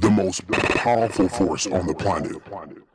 The most powerful force on the planet.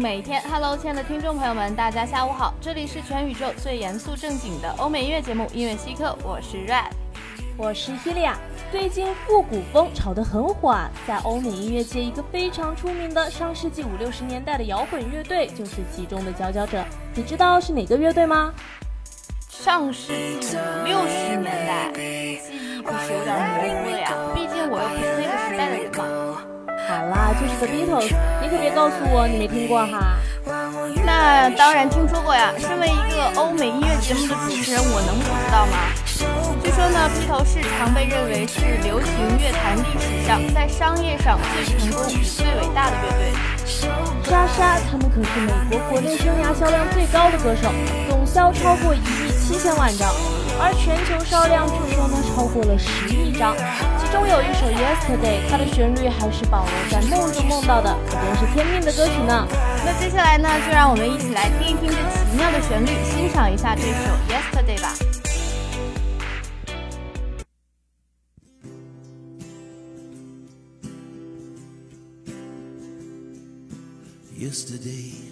每一天。Hello，亲爱的听众朋友们，大家下午好，这里是全宇宙最严肃正经的欧美音乐节目《音乐稀客》，我是 Red。我是希利亚。最近复古风炒得很火啊，在欧美音乐界一个非常出名的上世纪五六十年代的摇滚乐队就是其中的佼佼者。你知道是哪个乐队吗？上世纪五六十年代，记忆可是有点模糊了呀，毕竟我又不是那个时代的人嘛。好啦，就是 The Beatles，你可别告诉我你没听过哈。那当然听说过呀，身为一个欧美音乐节目的主持人，我能不知道吗？据说呢，披头士常被认为是流行乐坛历史上在商业上最成功、最伟大的乐队。莎莎，他们可是美国国内生涯销量最高的歌手，总销超过一亿七千万张，而全球销量据说呢超过了十亿张。其中有一首 Yesterday，它的旋律还是保罗在梦中梦到的，可真是天命的歌曲呢。那接下来呢，就让我们一起来听一听这奇妙的旋律，欣赏一下这首 Yesterday 吧。yesterday.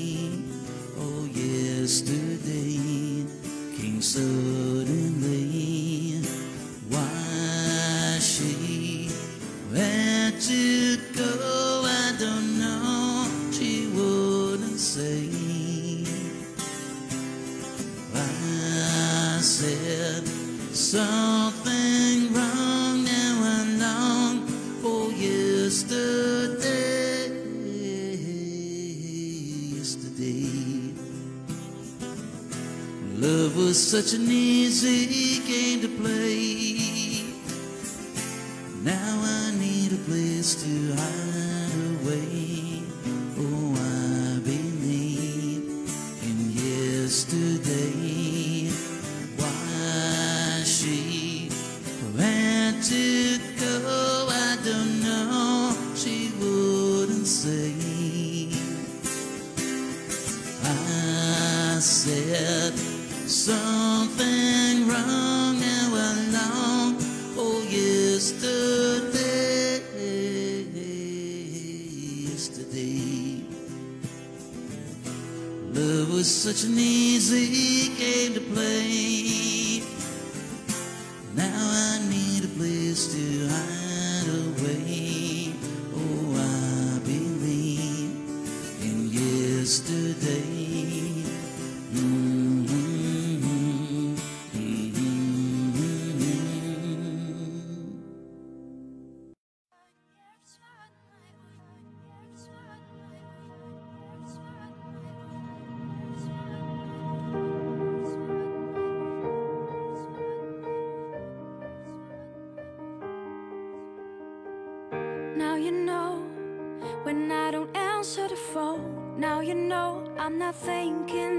Yesterday came suddenly. Such an easy game to play. Not thinking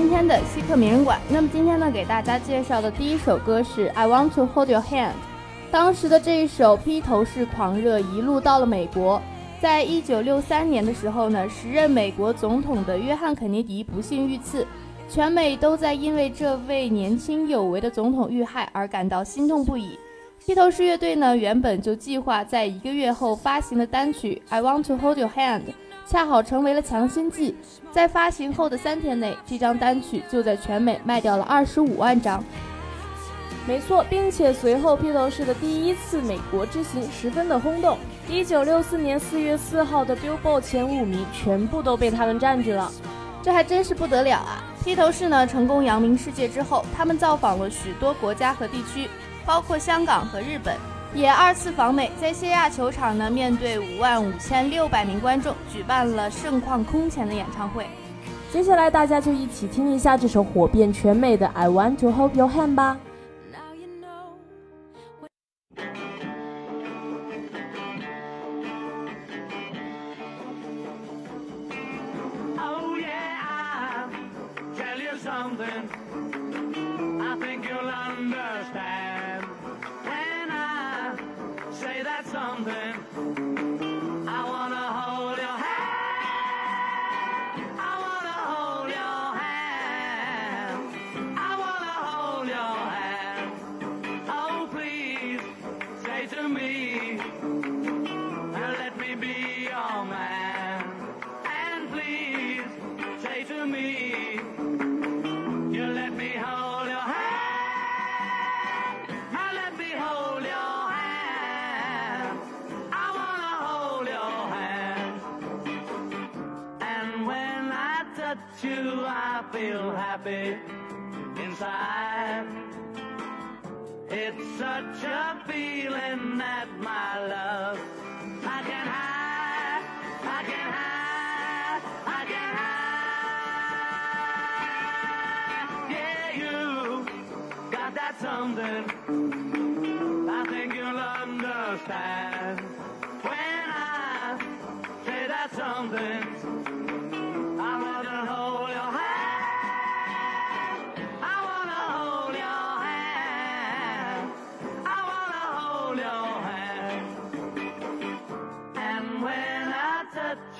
今天的稀客名人馆。那么今天呢，给大家介绍的第一首歌是《I Want to Hold Your Hand》。当时的这一首披头士狂热一路到了美国。在一九六三年的时候呢，时任美国总统的约翰肯尼迪不幸遇刺，全美都在因为这位年轻有为的总统遇害而感到心痛不已。披头士乐队呢，原本就计划在一个月后发行的单曲《I Want to Hold Your Hand》，恰好成为了强心剂。在发行后的三天内，这张单曲就在全美卖掉了二十五万张。没错，并且随后披头士的第一次美国之行十分的轰动。一九六四年四月四号的 Billboard 前五名全部都被他们占据了。这还真是不得了啊！披头士呢成功扬名世界之后，他们造访了许多国家和地区，包括香港和日本，也二次访美，在谢亚球场呢面对五万五千六百名观众，举办了盛况空前的演唱会。接下来大家就一起听一下这首火遍全美的《I Want to Hold Your Hand》吧。Oh yeah, I'll tell you something. I think you'll understand something.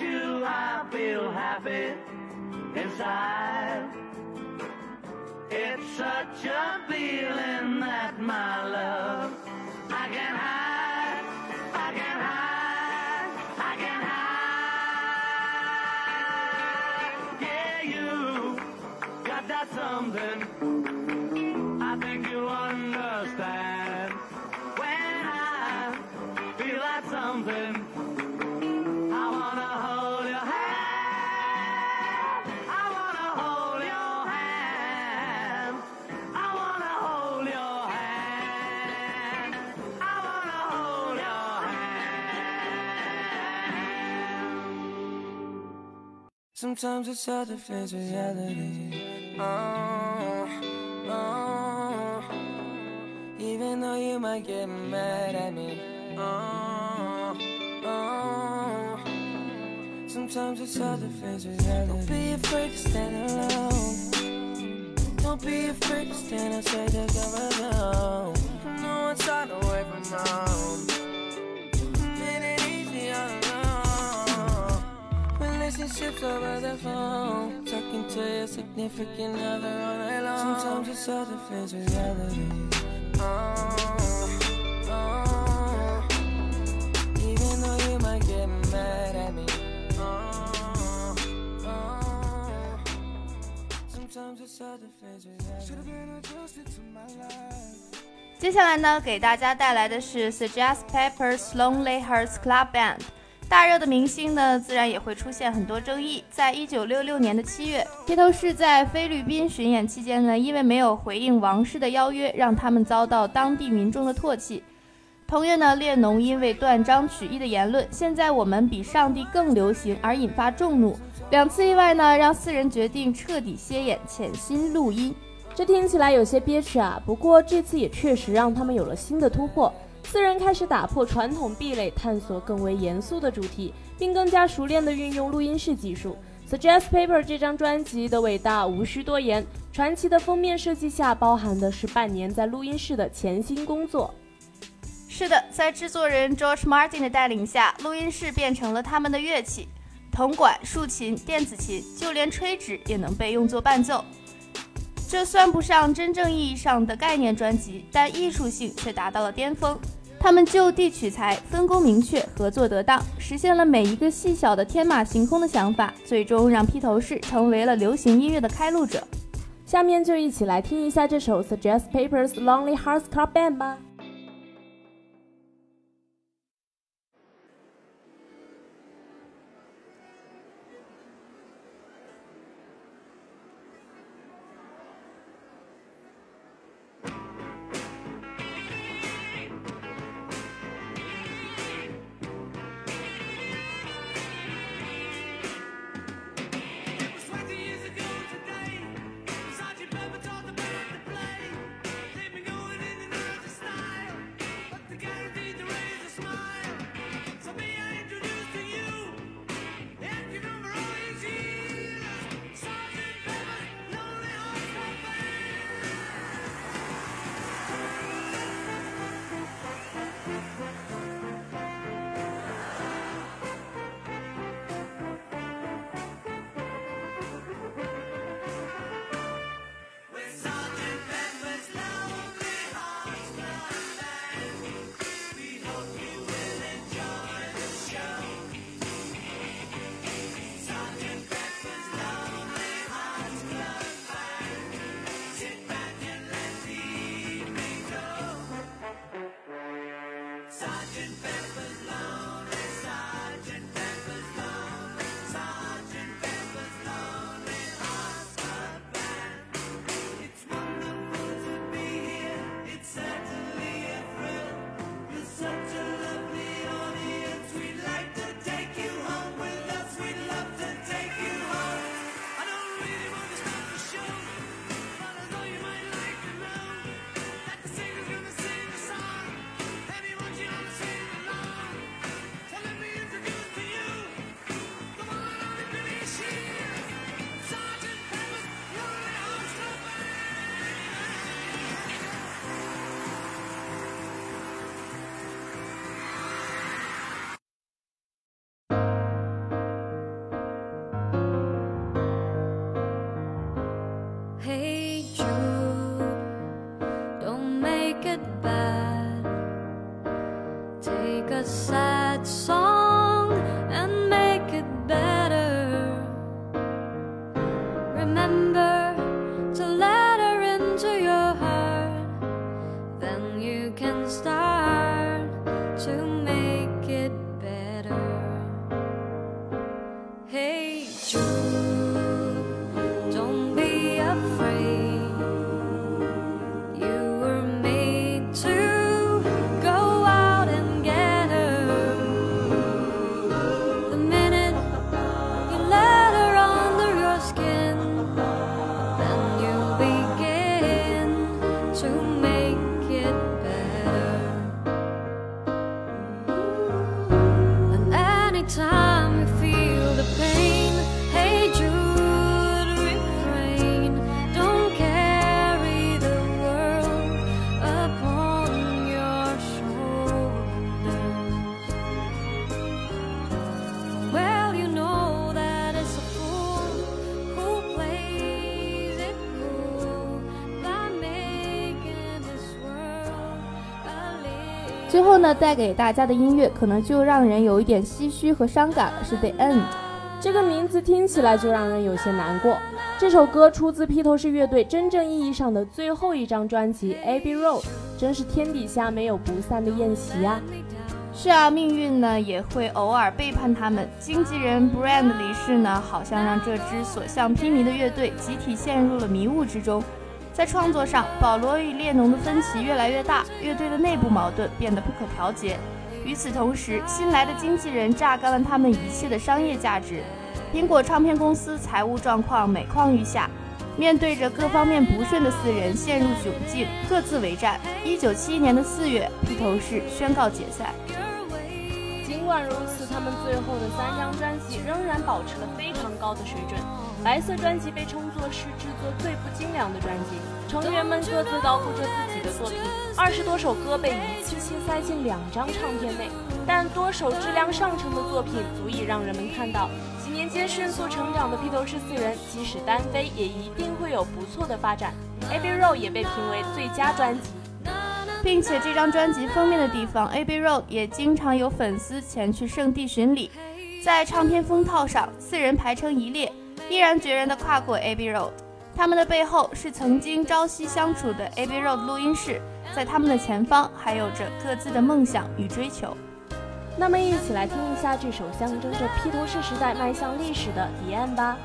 You, I feel happy inside. It's such a feeling that my love Sometimes it's hard to face reality. Oh, oh. Even though you might get mad at me. Oh, oh. Sometimes it's hard to face reality. Don't be afraid to stand alone. Don't be afraid to stand outside the comfort zone. No one's trying away from home. Relationships over the phone, talking to your significant other all night long. Sometimes it's all that feels reality. Oh, you uh, reality. 接下来呢，给大家带来的是 Suggest Pepper's Lonely Hearts Club Band。大热的明星呢，自然也会出现很多争议。在一九六六年的七月，披头士在菲律宾巡演期间呢，因为没有回应王室的邀约，让他们遭到当地民众的唾弃。同月呢，列侬因为断章取义的言论“现在我们比上帝更流行”而引发众怒。两次意外呢，让四人决定彻底歇演，潜心录音。这听起来有些憋屈啊，不过这次也确实让他们有了新的突破。四人开始打破传统壁垒，探索更为严肃的主题，并更加熟练地运用录音室技术。Suggest Paper 这张专辑的伟大无需多言，传奇的封面设计下包含的是半年在录音室的潜心工作。是的，在制作人 George Martin 的带领下，录音室变成了他们的乐器，铜管、竖琴、电子琴，就连吹纸也能被用作伴奏。这算不上真正意义上的概念专辑，但艺术性却达到了巅峰。他们就地取材，分工明确，合作得当，实现了每一个细小的天马行空的想法，最终让披头士成为了流行音乐的开路者。下面就一起来听一下这首 Suggest Papers Lonely Hearts Club Band 吧。Make it bad. Take a sad 呢，带给大家的音乐可能就让人有一点唏嘘和伤感了，是 The End。这个名字听起来就让人有些难过。这首歌出自披头士乐队真正意义上的最后一张专辑《Abbey Road》，真是天底下没有不散的宴席啊！是啊，命运呢也会偶尔背叛他们。经纪人 Brand 离世呢，好像让这支所向披靡的乐队集体陷入了迷雾之中。在创作上，保罗与列侬的分歧越来越大，乐队的内部矛盾变得不可调节。与此同时，新来的经纪人榨干了他们一切的商业价值。苹果唱片公司财务状况每况愈下，面对着各方面不顺的四人陷入窘境，各自为战。一九七一年的四月，披头士宣告解散。尽管如此，他们最后的三张专辑仍然保持了非常高的水准。白色专辑被称作是制作最不精良的专辑，成员们各自捣鼓着自己的作品，二十多首歌被一次性塞进两张唱片内。但多首质量上乘的作品足以让人们看到，几年间迅速成长的披头士四人，即使单飞也一定会有不错的发展。Abbey Road 也被评为最佳专辑。并且这张专辑封面的地方，AB Road 也经常有粉丝前去圣地巡礼，在唱片封套上，四人排成一列，毅然决然地跨过 AB Road。他们的背后是曾经朝夕相处的 AB Road 录音室，在他们的前方还有着各自的梦想与追求。那么，一起来听一下这首象征着披头士时代迈向历史的《彼岸》吧。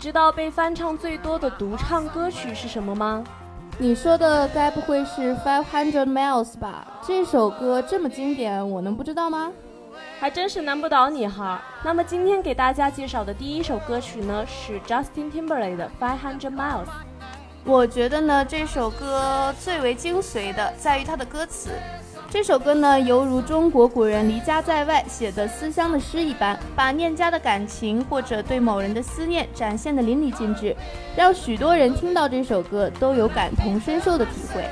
知道被翻唱最多的独唱歌曲是什么吗？你说的该不会是 Five Hundred Miles 吧？这首歌这么经典，我能不知道吗？还真是难不倒你哈。那么今天给大家介绍的第一首歌曲呢，是 Justin Timberlake 的 Five Hundred Miles。我觉得呢，这首歌最为精髓的在于它的歌词。这首歌呢，犹如中国古人离家在外写的思乡的诗一般，把念家的感情或者对某人的思念展现得淋漓尽致，让许多人听到这首歌都有感同身受的体会。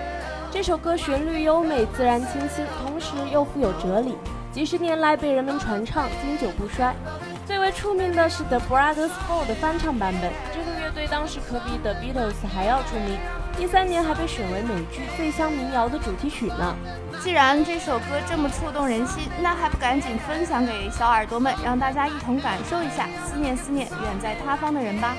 这首歌旋律优美、自然清新，同时又富有哲理，几十年来被人们传唱，经久不衰。最为出名的是 The Brothers Four 的翻唱版本，这个乐队当时可比 The Beatles 还要出名，一三年还被选为美剧《最香民谣》的主题曲呢。既然这首歌这么触动人心，那还不赶紧分享给小耳朵们，让大家一同感受一下思念思念远在他方的人吧。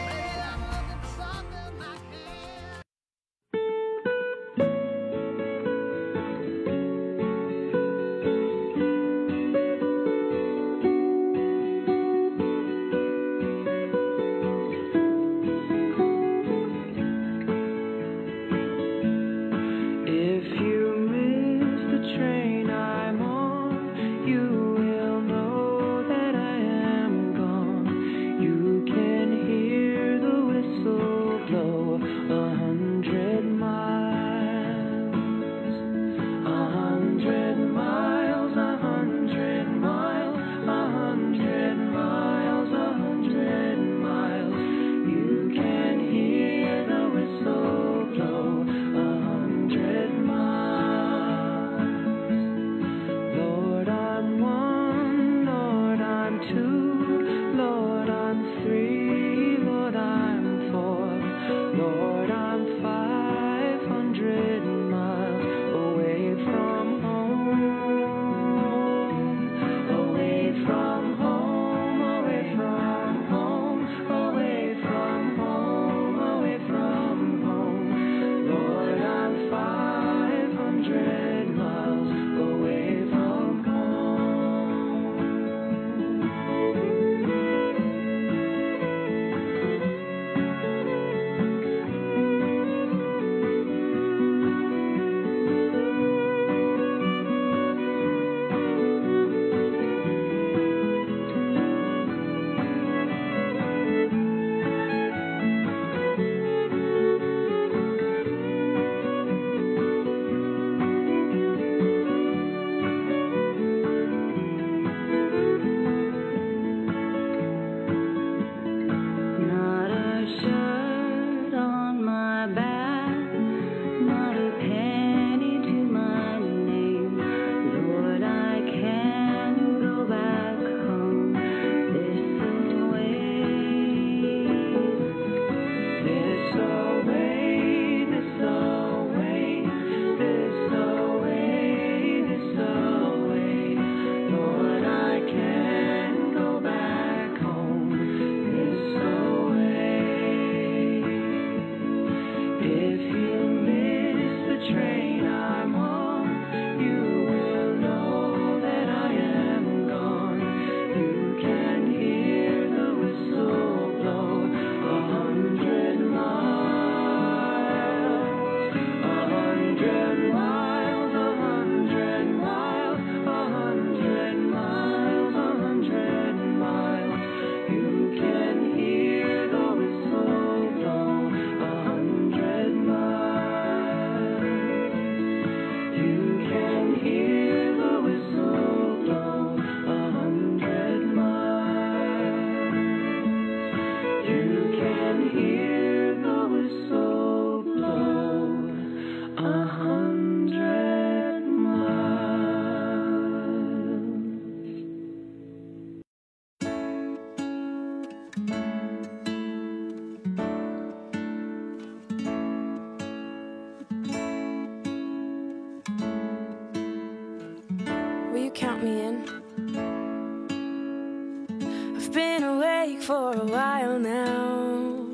For a while now.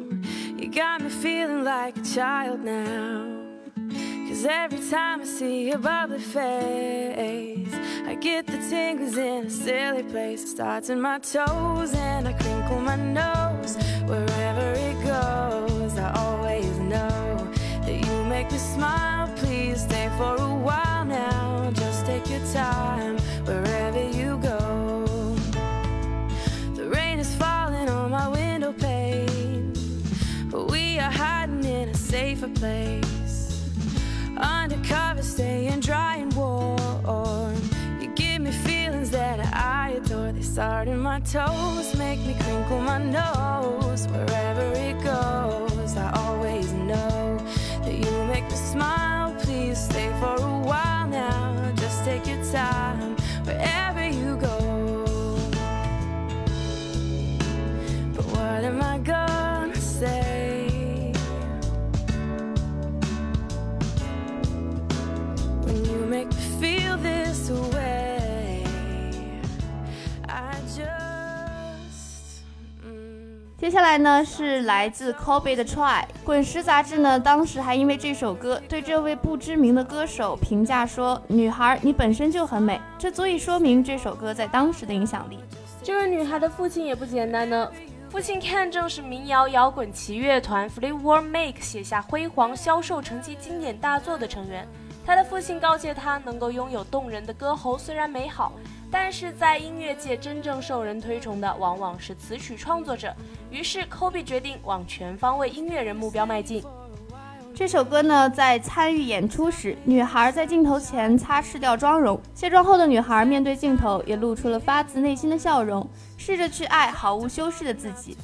You got me feeling like a child now. Cause every time I see your bubbly face, I get the tingles in a silly place. It starts in my toes and I crinkle my nose. Wherever it goes, I always know that you make me smile. Please stay for a while now. Just take your time adore. They start in my toes, make me crinkle my nose. Wherever it goes, I always know that you make me smile. Please stay for a while now. Just take your time wherever you go. But what am I gonna say? When you make me feel this way, 接下来呢是来自 Kobe 的 Try。滚石杂志呢当时还因为这首歌对这位不知名的歌手评价说：“女孩，你本身就很美。”这足以说明这首歌在当时的影响力。这位女孩的父亲也不简单呢。父亲 Ken 正是民谣摇滚奇乐团 Fleetwood Mac 写下辉煌销售成绩经典大作的成员。他的父亲告诫他，能够拥有动人的歌喉虽然美好，但是在音乐界真正受人推崇的往往是词曲创作者。于是 Kobe 决定往全方位音乐人目标迈进。这首歌呢，在参与演出时，女孩在镜头前擦拭掉妆容，卸妆后的女孩面对镜头也露出了发自内心的笑容，试着去爱毫无修饰的自己。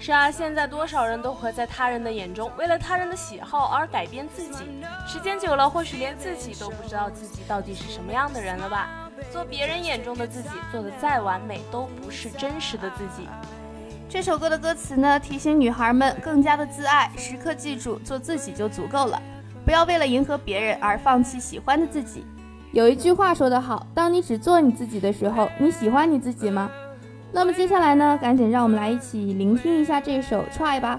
是啊，现在多少人都活在他人的眼中，为了他人的喜好而改变自己。时间久了，或许连自己都不知道自己到底是什么样的人了吧？做别人眼中的自己，做的再完美，都不是真实的自己。这首歌的歌词呢，提醒女孩们更加的自爱，时刻记住做自己就足够了，不要为了迎合别人而放弃喜欢的自己。有一句话说得好，当你只做你自己的时候，你喜欢你自己吗？那么接下来呢，赶紧让我们来一起聆听一下这首《Try》吧。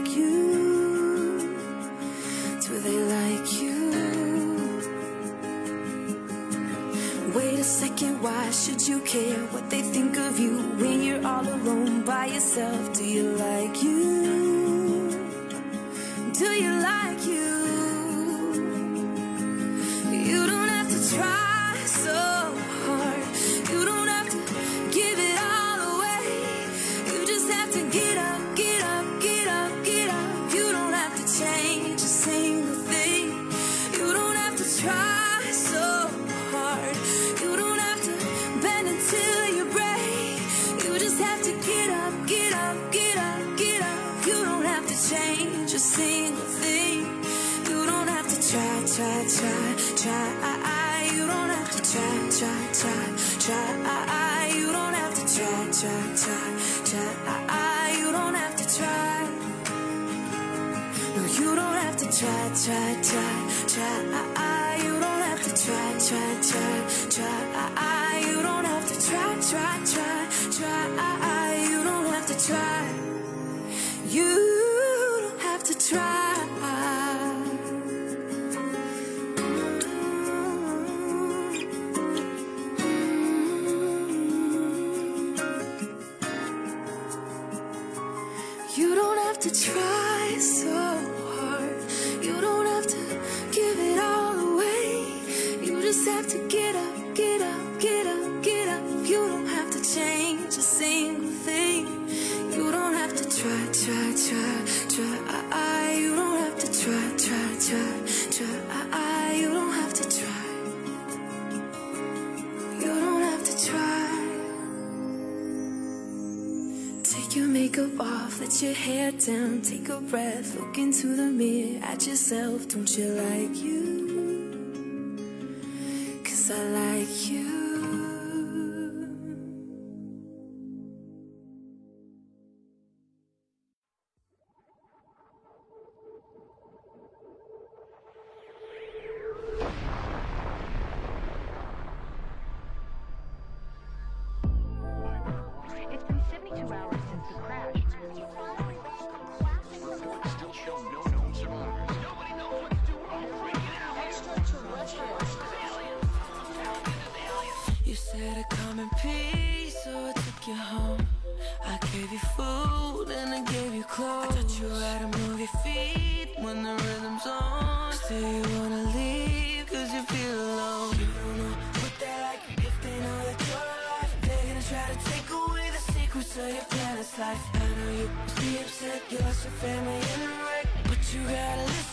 Like you. Do they like you? Wait a second, why should you care what they think of you when you're all alone by yourself? Do you like you? Do you like you? You to try down, take a breath, look into the mirror at yourself. Don't you like you? Gave you food and I gave you clothes. I taught you how to move your feet when the rhythm's on. Still you wanna leave cause you feel alone. You don't know what they like if they know that you're alive. They're gonna try to take away the secrets of your planet's life. I know you must be upset, you lost your family in a wreck. But you gotta listen.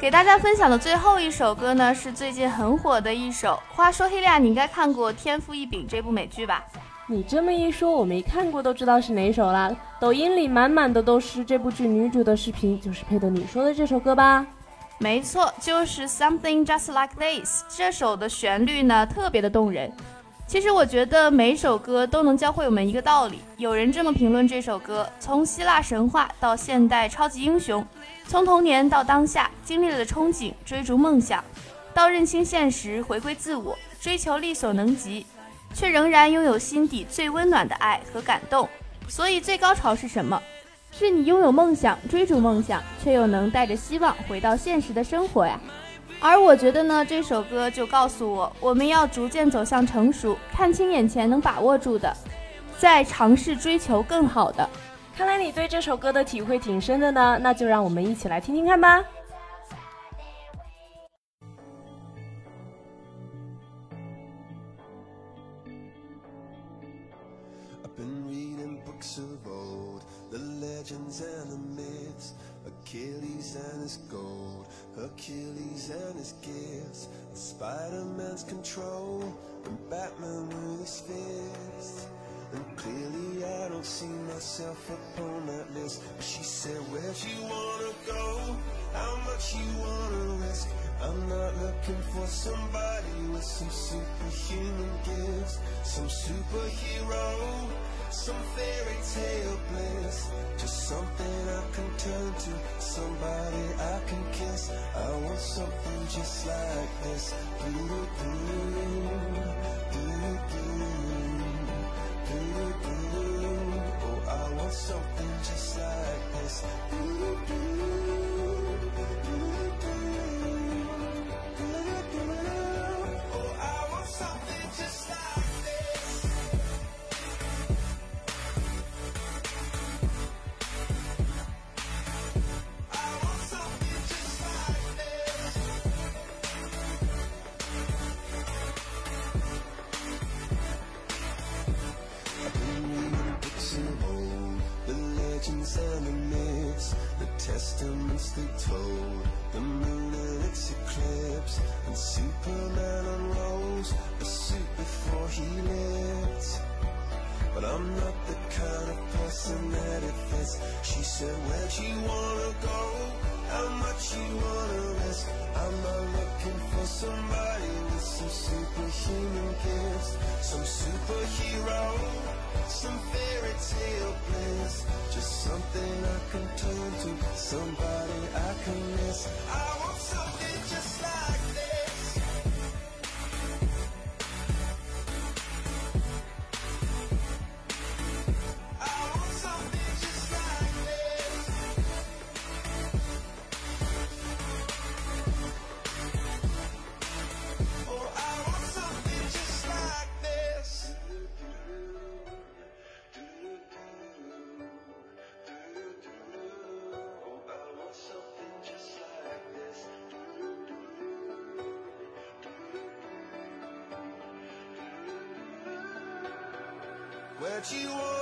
给大家分享的最后一首歌呢，是最近很火的一首。话说，黑利亚，你应该看过《天赋异禀》这部美剧吧？你这么一说，我没看过都知道是哪首啦。抖音里满满的都是这部剧女主的视频，就是配的你说的这首歌吧？没错，就是《Something Just Like This》这首的旋律呢，特别的动人。其实我觉得每首歌都能教会我们一个道理。有人这么评论这首歌：从希腊神话到现代超级英雄，从童年到当下，经历了憧憬、追逐梦想，到认清现实、回归自我、追求力所能及，却仍然拥有心底最温暖的爱和感动。所以最高潮是什么？是你拥有梦想，追逐梦想，却又能带着希望回到现实的生活呀。而我觉得呢，这首歌就告诉我，我们要逐渐走向成熟，看清眼前能把握住的，再尝试追求更好的。看来你对这首歌的体会挺深的呢，那就让我们一起来听听看吧。I've been reading books of old, the legends and the myths, Achilles and his gold, Hercules and his gifts, Spider-Man's control, and Batman with his fists. And clearly I don't see myself upon that list. But she said, where'd you wanna go? How much you wanna risk? I'm not looking for somebody with some superhuman gifts, some superhero, some fairy tale bliss. Just something I can turn to, somebody I can kiss. I want something just like this. Doo-doo-doo, doo-doo-doo, doo-doo-doo. Oh, I want something just like said, Where'd you wanna go? How much you wanna risk? I'm not looking for somebody with some superhuman gifts, some superhero, some fairy tale bliss. Just something I can turn to, somebody I can miss. I that you want.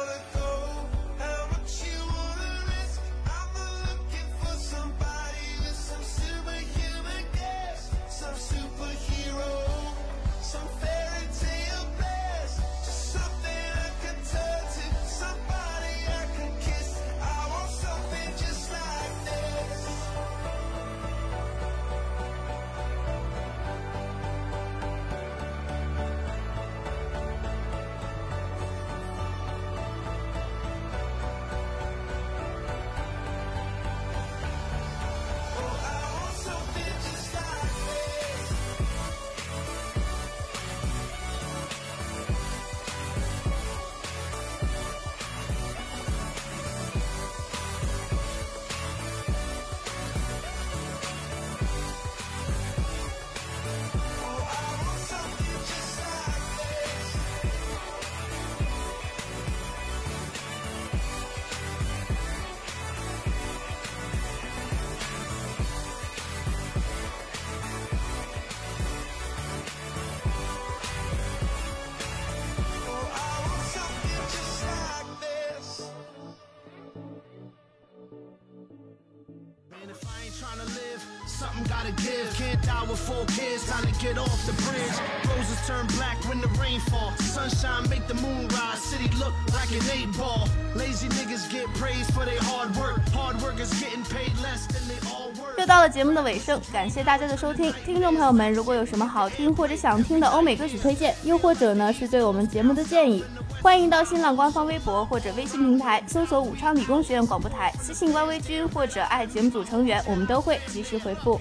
Something gotta give. Can't die with four kids, time to get off the bridge. Roses turn black when the rain fall. Sunshine make the moon rise. City look like an eight ball. Lazy niggas get praised for their hard work. Hard workers getting paid less than they all work. 又到了节目的尾声，感谢大家的收听。听众朋友们，如果有什么好听或者想听的欧美歌曲推荐，又或者呢是对我们节目的建议，欢迎到新浪官方微博或者微信平台搜索武昌理工学院广播台，私信官微君或者爱节目组成员，我们都会及时回复。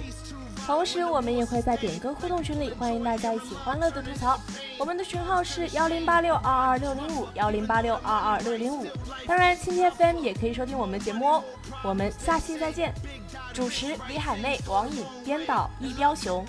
同时，我们也会在点歌互动群里，欢迎大家一起欢乐的吐槽。我们的群号是幺零八六二二六零五幺零八六二二六零五。当然，青天 FM 也可以收听我们的节目哦。我们下期再见。主持李海妹、王颖，编导易彪雄。